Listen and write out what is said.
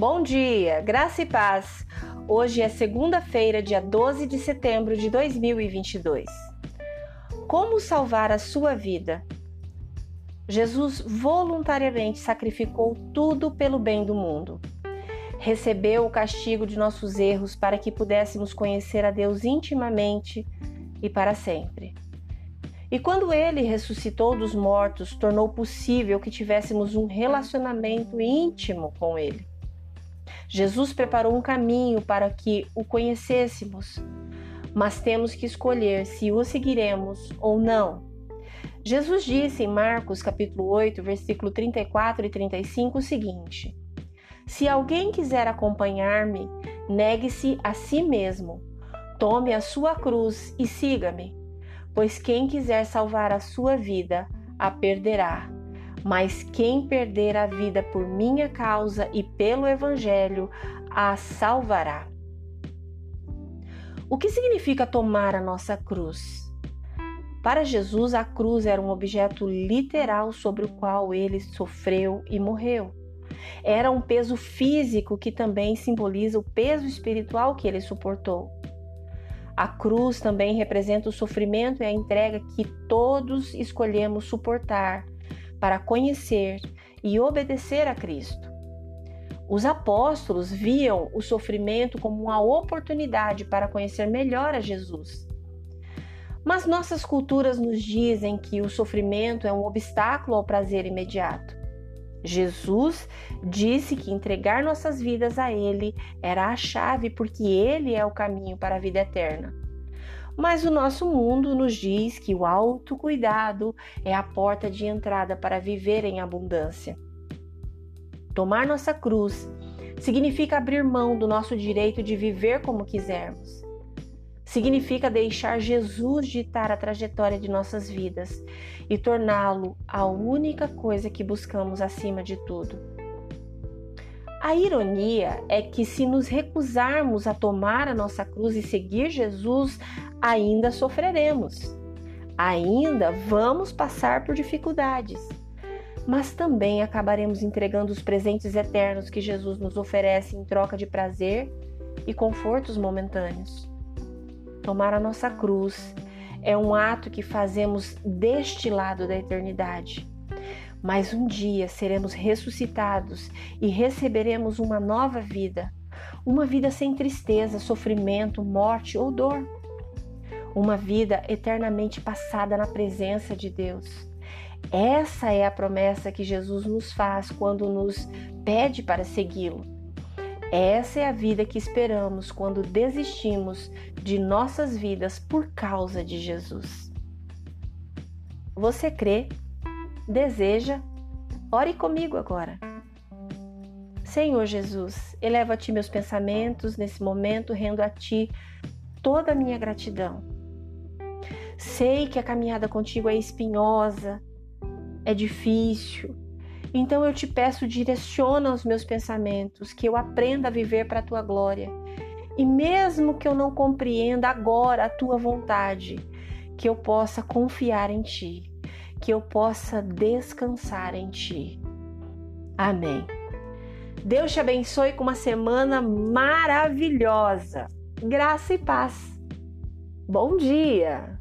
Bom dia, graça e paz. Hoje é segunda-feira, dia 12 de setembro de 2022. Como salvar a sua vida? Jesus voluntariamente sacrificou tudo pelo bem do mundo. Recebeu o castigo de nossos erros para que pudéssemos conhecer a Deus intimamente e para sempre. E quando ele ressuscitou dos mortos, tornou possível que tivéssemos um relacionamento íntimo com ele. Jesus preparou um caminho para que o conhecêssemos, mas temos que escolher se o seguiremos ou não. Jesus disse em Marcos capítulo 8, versículo 34 e 35 o seguinte: Se alguém quiser acompanhar-me, negue-se a si mesmo, tome a sua cruz e siga-me. Pois quem quiser salvar a sua vida, a perderá. Mas quem perder a vida por minha causa e pelo Evangelho, a salvará. O que significa tomar a nossa cruz? Para Jesus, a cruz era um objeto literal sobre o qual ele sofreu e morreu. Era um peso físico que também simboliza o peso espiritual que ele suportou. A cruz também representa o sofrimento e a entrega que todos escolhemos suportar para conhecer e obedecer a Cristo. Os apóstolos viam o sofrimento como uma oportunidade para conhecer melhor a Jesus. Mas nossas culturas nos dizem que o sofrimento é um obstáculo ao prazer imediato. Jesus disse que entregar nossas vidas a Ele era a chave, porque Ele é o caminho para a vida eterna. Mas o nosso mundo nos diz que o autocuidado é a porta de entrada para viver em abundância. Tomar nossa cruz significa abrir mão do nosso direito de viver como quisermos. Significa deixar Jesus ditar a trajetória de nossas vidas e torná-lo a única coisa que buscamos acima de tudo. A ironia é que, se nos recusarmos a tomar a nossa cruz e seguir Jesus, ainda sofreremos, ainda vamos passar por dificuldades, mas também acabaremos entregando os presentes eternos que Jesus nos oferece em troca de prazer e confortos momentâneos. Tomar a nossa cruz é um ato que fazemos deste lado da eternidade. Mas um dia seremos ressuscitados e receberemos uma nova vida, uma vida sem tristeza, sofrimento, morte ou dor. Uma vida eternamente passada na presença de Deus. Essa é a promessa que Jesus nos faz quando nos pede para segui-lo. Essa é a vida que esperamos quando desistimos de nossas vidas por causa de Jesus. Você crê? Deseja? Ore comigo agora. Senhor Jesus, eleva a Ti meus pensamentos nesse momento, rendo a Ti toda a minha gratidão. Sei que a caminhada contigo é espinhosa, é difícil, então eu te peço, direciona os meus pensamentos, que eu aprenda a viver para a tua glória. E mesmo que eu não compreenda agora a tua vontade, que eu possa confiar em ti, que eu possa descansar em ti. Amém. Deus te abençoe com uma semana maravilhosa. Graça e paz. Bom dia!